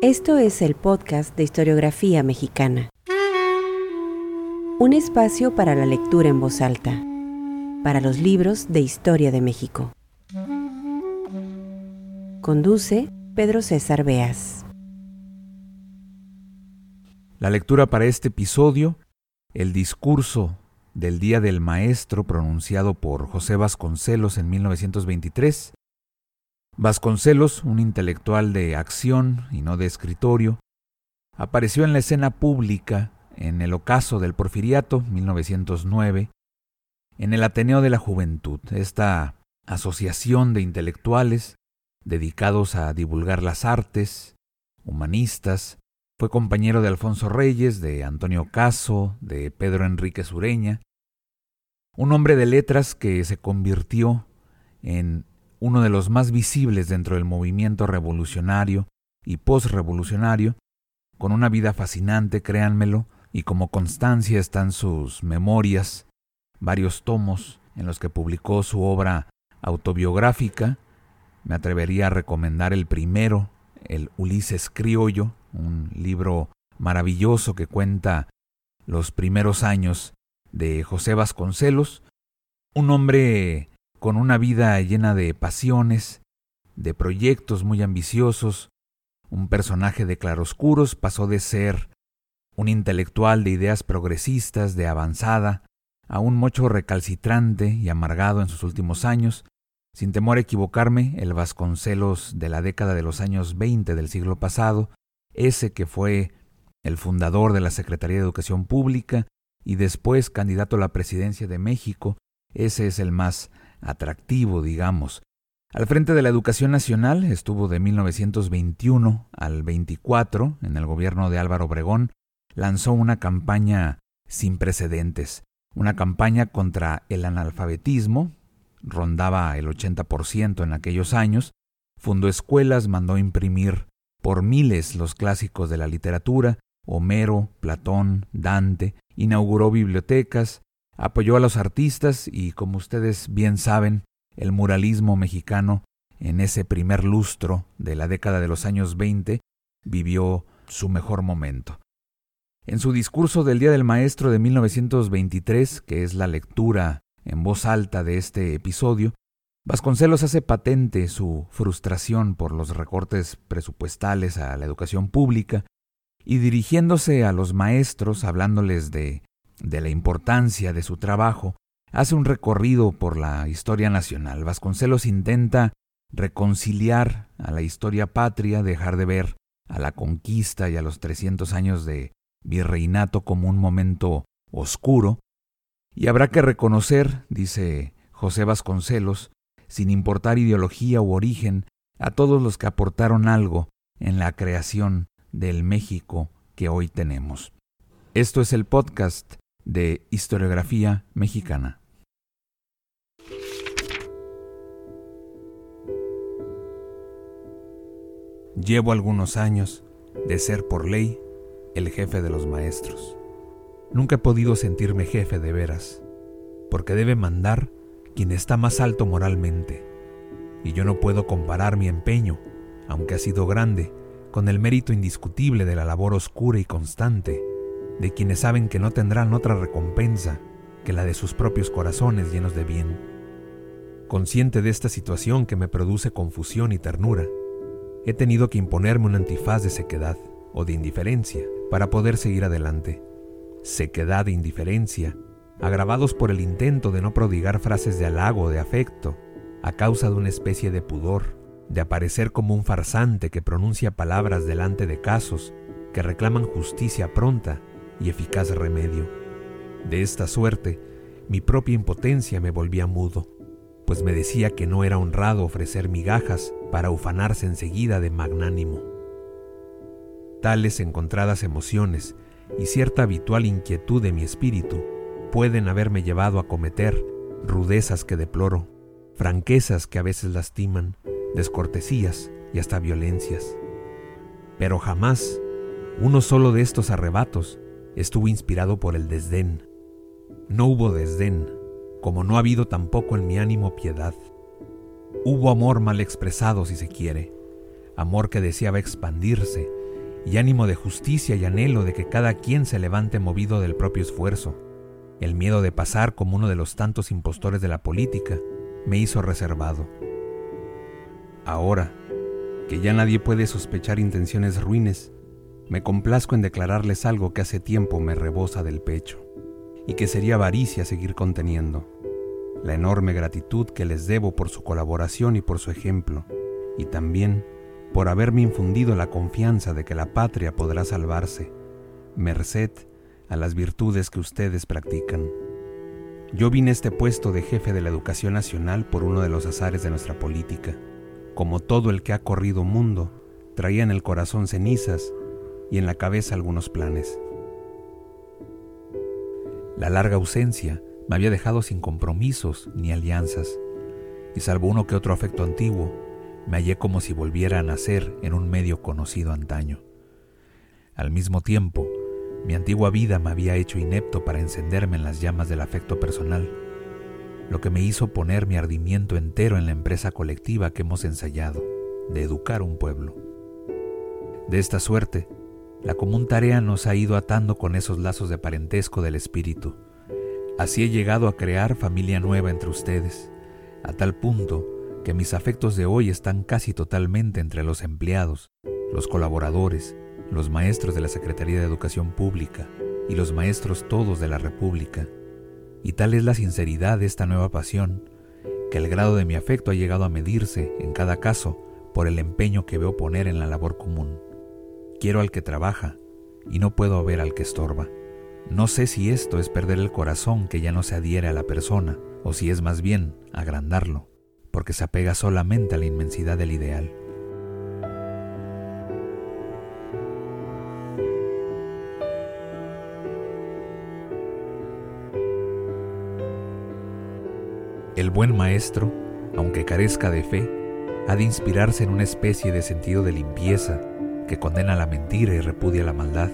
Esto es el podcast de historiografía mexicana. Un espacio para la lectura en voz alta, para los libros de historia de México. Conduce Pedro César Beas. La lectura para este episodio, el discurso del Día del Maestro pronunciado por José Vasconcelos en 1923, Vasconcelos, un intelectual de acción y no de escritorio, apareció en la escena pública en el ocaso del Porfiriato, 1909, en el Ateneo de la Juventud, esta asociación de intelectuales dedicados a divulgar las artes, humanistas, fue compañero de Alfonso Reyes, de Antonio Caso, de Pedro Enrique Sureña, un hombre de letras que se convirtió en uno de los más visibles dentro del movimiento revolucionario y postrevolucionario, con una vida fascinante, créanmelo, y como constancia están sus memorias, varios tomos en los que publicó su obra autobiográfica. Me atrevería a recomendar el primero, el Ulises Criollo, un libro maravilloso que cuenta los primeros años de José Vasconcelos, un hombre con una vida llena de pasiones, de proyectos muy ambiciosos, un personaje de claroscuros, pasó de ser un intelectual de ideas progresistas, de avanzada, a un mocho recalcitrante y amargado en sus últimos años, sin temor a equivocarme, el Vasconcelos de la década de los años 20 del siglo pasado, ese que fue el fundador de la Secretaría de Educación Pública y después candidato a la presidencia de México, ese es el más atractivo, digamos. Al frente de la educación nacional estuvo de 1921 al 24 en el gobierno de Álvaro Obregón, lanzó una campaña sin precedentes, una campaña contra el analfabetismo, rondaba el 80% en aquellos años, fundó escuelas, mandó imprimir por miles los clásicos de la literatura, Homero, Platón, Dante, inauguró bibliotecas, Apoyó a los artistas y, como ustedes bien saben, el muralismo mexicano en ese primer lustro de la década de los años 20 vivió su mejor momento. En su discurso del Día del Maestro de 1923, que es la lectura en voz alta de este episodio, Vasconcelos hace patente su frustración por los recortes presupuestales a la educación pública y dirigiéndose a los maestros hablándoles de de la importancia de su trabajo, hace un recorrido por la historia nacional. Vasconcelos intenta reconciliar a la historia patria, dejar de ver a la conquista y a los 300 años de virreinato como un momento oscuro, y habrá que reconocer, dice José Vasconcelos, sin importar ideología u origen, a todos los que aportaron algo en la creación del México que hoy tenemos. Esto es el podcast de historiografía mexicana. Llevo algunos años de ser por ley el jefe de los maestros. Nunca he podido sentirme jefe de veras, porque debe mandar quien está más alto moralmente, y yo no puedo comparar mi empeño, aunque ha sido grande, con el mérito indiscutible de la labor oscura y constante de quienes saben que no tendrán otra recompensa que la de sus propios corazones llenos de bien. Consciente de esta situación que me produce confusión y ternura, he tenido que imponerme un antifaz de sequedad o de indiferencia para poder seguir adelante. Sequedad e indiferencia, agravados por el intento de no prodigar frases de halago o de afecto, a causa de una especie de pudor, de aparecer como un farsante que pronuncia palabras delante de casos que reclaman justicia pronta y eficaz remedio. De esta suerte, mi propia impotencia me volvía mudo, pues me decía que no era honrado ofrecer migajas para ufanarse enseguida de magnánimo. Tales encontradas emociones y cierta habitual inquietud de mi espíritu pueden haberme llevado a cometer rudezas que deploro, franquezas que a veces lastiman, descortesías y hasta violencias. Pero jamás uno solo de estos arrebatos estuvo inspirado por el desdén. No hubo desdén, como no ha habido tampoco en mi ánimo piedad. Hubo amor mal expresado, si se quiere, amor que deseaba expandirse, y ánimo de justicia y anhelo de que cada quien se levante movido del propio esfuerzo. El miedo de pasar como uno de los tantos impostores de la política me hizo reservado. Ahora, que ya nadie puede sospechar intenciones ruines, me complazco en declararles algo que hace tiempo me rebosa del pecho, y que sería avaricia seguir conteniendo, la enorme gratitud que les debo por su colaboración y por su ejemplo, y también por haberme infundido la confianza de que la patria podrá salvarse, merced a las virtudes que ustedes practican. Yo vine a este puesto de jefe de la educación nacional por uno de los azares de nuestra política. Como todo el que ha corrido mundo, traía en el corazón cenizas y en la cabeza algunos planes. La larga ausencia me había dejado sin compromisos ni alianzas, y salvo uno que otro afecto antiguo, me hallé como si volviera a nacer en un medio conocido antaño. Al mismo tiempo, mi antigua vida me había hecho inepto para encenderme en las llamas del afecto personal, lo que me hizo poner mi ardimiento entero en la empresa colectiva que hemos ensayado, de educar un pueblo. De esta suerte, la común tarea nos ha ido atando con esos lazos de parentesco del espíritu. Así he llegado a crear familia nueva entre ustedes, a tal punto que mis afectos de hoy están casi totalmente entre los empleados, los colaboradores, los maestros de la Secretaría de Educación Pública y los maestros todos de la República. Y tal es la sinceridad de esta nueva pasión, que el grado de mi afecto ha llegado a medirse, en cada caso, por el empeño que veo poner en la labor común. Quiero al que trabaja y no puedo ver al que estorba. No sé si esto es perder el corazón que ya no se adhiere a la persona, o si es más bien agrandarlo porque se apega solamente a la inmensidad del ideal. El buen maestro, aunque carezca de fe, ha de inspirarse en una especie de sentido de limpieza que condena la mentira y repudia la maldad,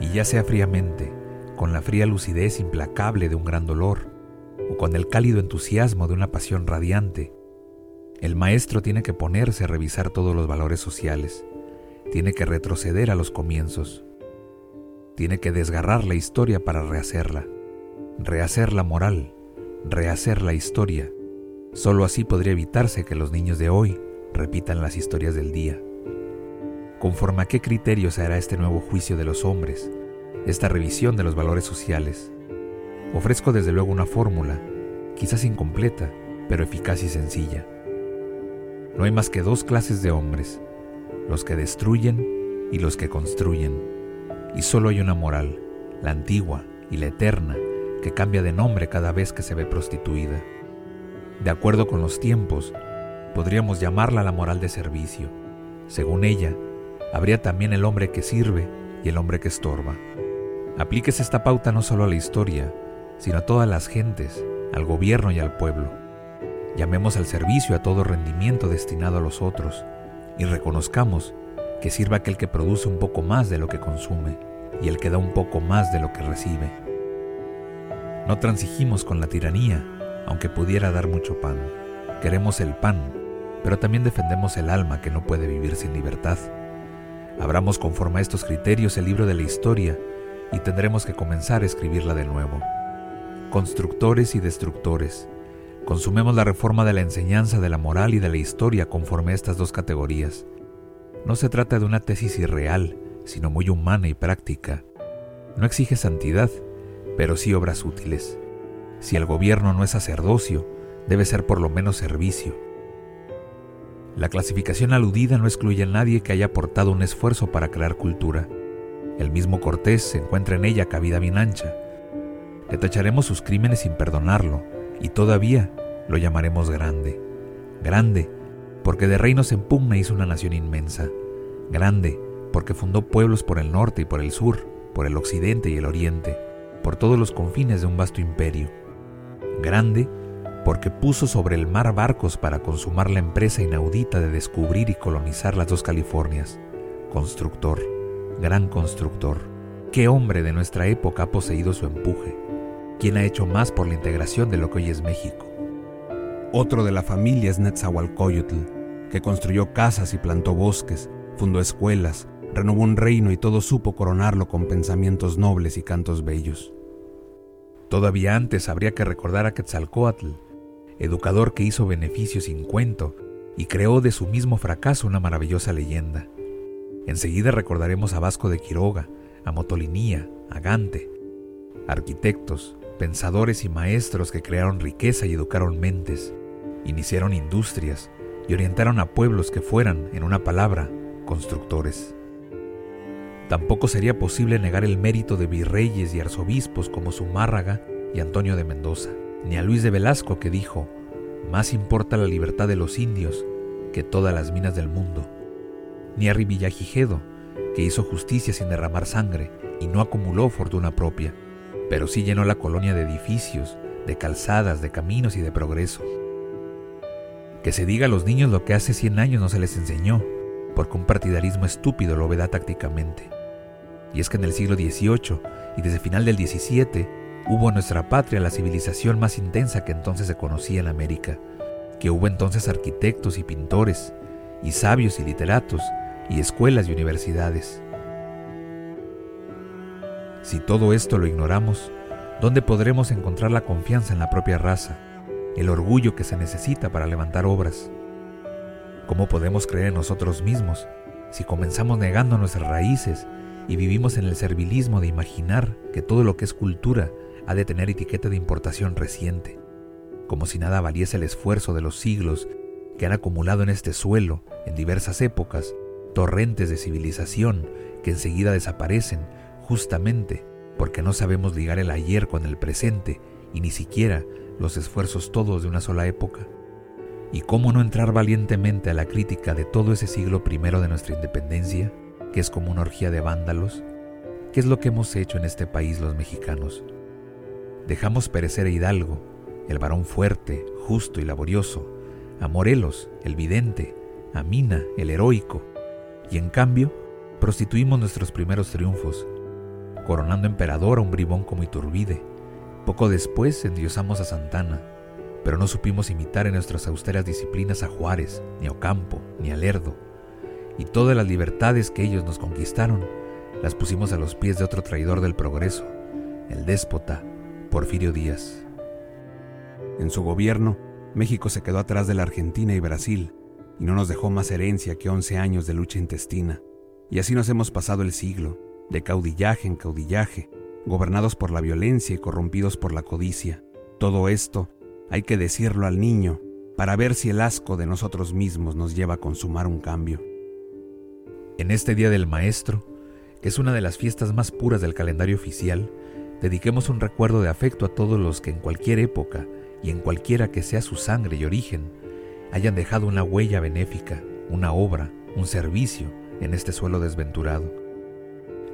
y ya sea fríamente, con la fría lucidez implacable de un gran dolor, o con el cálido entusiasmo de una pasión radiante. El maestro tiene que ponerse a revisar todos los valores sociales, tiene que retroceder a los comienzos, tiene que desgarrar la historia para rehacerla, rehacer la moral, rehacer la historia. Solo así podría evitarse que los niños de hoy repitan las historias del día. ¿Conforme a qué criterio se hará este nuevo juicio de los hombres, esta revisión de los valores sociales? Ofrezco desde luego una fórmula, quizás incompleta, pero eficaz y sencilla. No hay más que dos clases de hombres, los que destruyen y los que construyen. Y solo hay una moral, la antigua y la eterna, que cambia de nombre cada vez que se ve prostituida. De acuerdo con los tiempos, podríamos llamarla la moral de servicio. Según ella, habría también el hombre que sirve y el hombre que estorba. Aplíquese esta pauta no solo a la historia, sino a todas las gentes, al gobierno y al pueblo. Llamemos al servicio a todo rendimiento destinado a los otros y reconozcamos que sirva aquel que produce un poco más de lo que consume y el que da un poco más de lo que recibe. No transigimos con la tiranía, aunque pudiera dar mucho pan. Queremos el pan, pero también defendemos el alma que no puede vivir sin libertad. Abramos conforme a estos criterios el libro de la historia y tendremos que comenzar a escribirla de nuevo constructores y destructores. Consumemos la reforma de la enseñanza de la moral y de la historia conforme a estas dos categorías. No se trata de una tesis irreal, sino muy humana y práctica. No exige santidad, pero sí obras útiles. Si el gobierno no es sacerdocio, debe ser por lo menos servicio. La clasificación aludida no excluye a nadie que haya aportado un esfuerzo para crear cultura. El mismo Cortés se encuentra en ella cabida bien ancha, le tacharemos sus crímenes sin perdonarlo, y todavía lo llamaremos grande. Grande, porque de reinos en pugna hizo una nación inmensa. Grande, porque fundó pueblos por el norte y por el sur, por el occidente y el oriente, por todos los confines de un vasto imperio. Grande, porque puso sobre el mar barcos para consumar la empresa inaudita de descubrir y colonizar las dos Californias. Constructor, gran constructor. ¿Qué hombre de nuestra época ha poseído su empuje? quien ha hecho más por la integración de lo que hoy es México. Otro de la familia es Netzahualcoyotl, que construyó casas y plantó bosques, fundó escuelas, renovó un reino y todo supo coronarlo con pensamientos nobles y cantos bellos. Todavía antes habría que recordar a Quetzalcoatl, educador que hizo beneficio sin cuento y creó de su mismo fracaso una maravillosa leyenda. Enseguida recordaremos a Vasco de Quiroga, a Motolinía, a Gante, arquitectos, pensadores y maestros que crearon riqueza y educaron mentes, iniciaron industrias y orientaron a pueblos que fueran, en una palabra, constructores. Tampoco sería posible negar el mérito de virreyes y arzobispos como Zumárraga y Antonio de Mendoza, ni a Luis de Velasco que dijo, más importa la libertad de los indios que todas las minas del mundo, ni a Rivillagigedo, que hizo justicia sin derramar sangre y no acumuló fortuna propia, pero sí llenó la colonia de edificios, de calzadas, de caminos y de progreso. Que se diga a los niños lo que hace 100 años no se les enseñó, porque un partidarismo estúpido lo veda tácticamente. Y es que en el siglo XVIII y desde final del XVII hubo en nuestra patria la civilización más intensa que entonces se conocía en América, que hubo entonces arquitectos y pintores, y sabios y literatos, y escuelas y universidades. Si todo esto lo ignoramos, ¿dónde podremos encontrar la confianza en la propia raza, el orgullo que se necesita para levantar obras? ¿Cómo podemos creer en nosotros mismos si comenzamos negando nuestras raíces y vivimos en el servilismo de imaginar que todo lo que es cultura ha de tener etiqueta de importación reciente, como si nada valiese el esfuerzo de los siglos que han acumulado en este suelo, en diversas épocas, torrentes de civilización que enseguida desaparecen justamente porque no sabemos ligar el ayer con el presente y ni siquiera los esfuerzos todos de una sola época. ¿Y cómo no entrar valientemente a la crítica de todo ese siglo primero de nuestra independencia, que es como una orgía de vándalos? ¿Qué es lo que hemos hecho en este país los mexicanos? Dejamos perecer a Hidalgo, el varón fuerte, justo y laborioso, a Morelos, el vidente, a Mina, el heroico, y en cambio prostituimos nuestros primeros triunfos, coronando emperador a un bribón como Iturbide. Poco después endiosamos a Santana, pero no supimos imitar en nuestras austeras disciplinas a Juárez, ni a Ocampo, ni a Lerdo. Y todas las libertades que ellos nos conquistaron las pusimos a los pies de otro traidor del progreso, el déspota Porfirio Díaz. En su gobierno, México se quedó atrás de la Argentina y Brasil, y no nos dejó más herencia que 11 años de lucha intestina. Y así nos hemos pasado el siglo, de caudillaje en caudillaje, gobernados por la violencia y corrompidos por la codicia. Todo esto hay que decirlo al niño para ver si el asco de nosotros mismos nos lleva a consumar un cambio. En este Día del Maestro, que es una de las fiestas más puras del calendario oficial, dediquemos un recuerdo de afecto a todos los que en cualquier época y en cualquiera que sea su sangre y origen, hayan dejado una huella benéfica, una obra, un servicio en este suelo desventurado.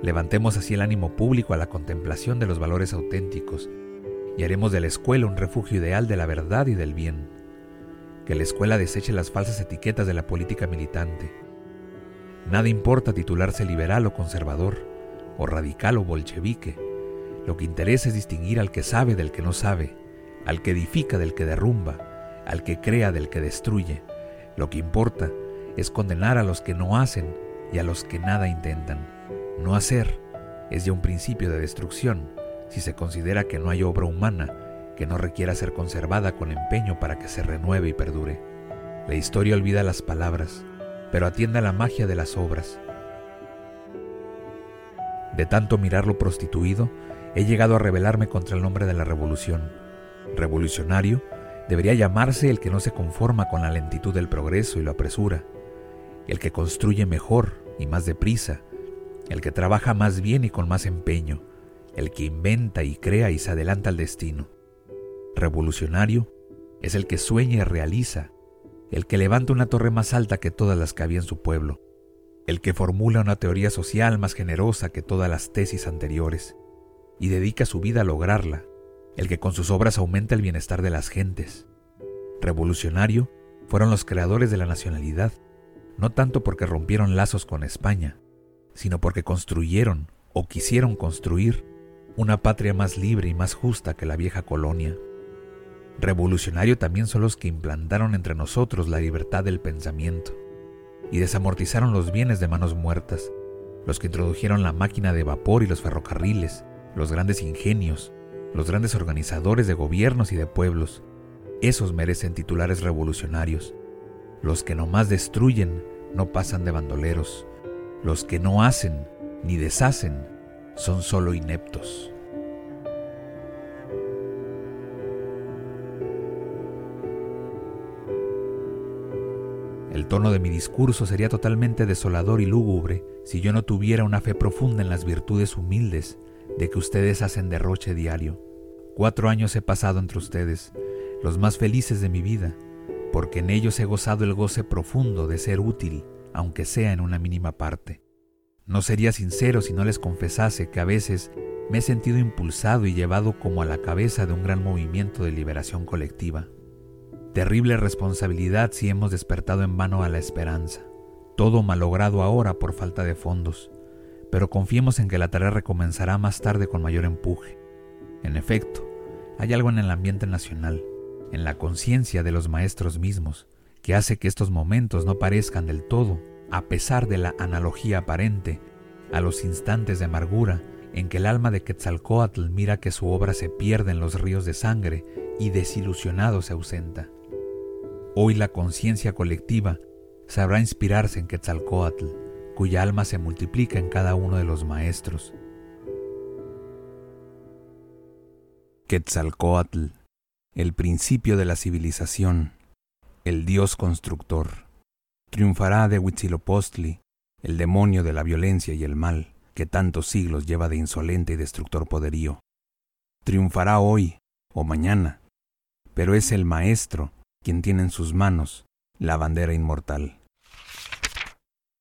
Levantemos así el ánimo público a la contemplación de los valores auténticos y haremos de la escuela un refugio ideal de la verdad y del bien. Que la escuela deseche las falsas etiquetas de la política militante. Nada importa titularse liberal o conservador, o radical o bolchevique. Lo que interesa es distinguir al que sabe del que no sabe, al que edifica del que derrumba, al que crea del que destruye. Lo que importa es condenar a los que no hacen y a los que nada intentan. No hacer es ya un principio de destrucción si se considera que no hay obra humana que no requiera ser conservada con empeño para que se renueve y perdure. La historia olvida las palabras, pero atiende a la magia de las obras. De tanto mirarlo prostituido, he llegado a rebelarme contra el nombre de la revolución. Revolucionario debería llamarse el que no se conforma con la lentitud del progreso y lo apresura, el que construye mejor y más deprisa, el que trabaja más bien y con más empeño, el que inventa y crea y se adelanta al destino. Revolucionario es el que sueña y realiza, el que levanta una torre más alta que todas las que había en su pueblo, el que formula una teoría social más generosa que todas las tesis anteriores, y dedica su vida a lograrla, el que con sus obras aumenta el bienestar de las gentes. Revolucionario fueron los creadores de la nacionalidad, no tanto porque rompieron lazos con España, sino porque construyeron o quisieron construir una patria más libre y más justa que la vieja colonia. Revolucionario también son los que implantaron entre nosotros la libertad del pensamiento y desamortizaron los bienes de manos muertas, los que introdujeron la máquina de vapor y los ferrocarriles, los grandes ingenios, los grandes organizadores de gobiernos y de pueblos. Esos merecen titulares revolucionarios. Los que nomás destruyen no pasan de bandoleros. Los que no hacen ni deshacen son solo ineptos. El tono de mi discurso sería totalmente desolador y lúgubre si yo no tuviera una fe profunda en las virtudes humildes de que ustedes hacen derroche diario. Cuatro años he pasado entre ustedes, los más felices de mi vida, porque en ellos he gozado el goce profundo de ser útil, aunque sea en una mínima parte. No sería sincero si no les confesase que a veces me he sentido impulsado y llevado como a la cabeza de un gran movimiento de liberación colectiva. Terrible responsabilidad si hemos despertado en vano a la esperanza. Todo malogrado ahora por falta de fondos, pero confiemos en que la tarea recomenzará más tarde con mayor empuje. En efecto, hay algo en el ambiente nacional, en la conciencia de los maestros mismos, que hace que estos momentos no parezcan del todo, a pesar de la analogía aparente, a los instantes de amargura en que el alma de Quetzalcoatl mira que su obra se pierde en los ríos de sangre y desilusionado se ausenta. Hoy la conciencia colectiva sabrá inspirarse en Quetzalcoatl, cuya alma se multiplica en cada uno de los maestros. Quetzalcoatl, el principio de la civilización, el dios constructor, triunfará de Huitzilopochtli, el demonio de la violencia y el mal, que tantos siglos lleva de insolente y destructor poderío. Triunfará hoy o mañana, pero es el maestro quien tiene en sus manos la bandera inmortal.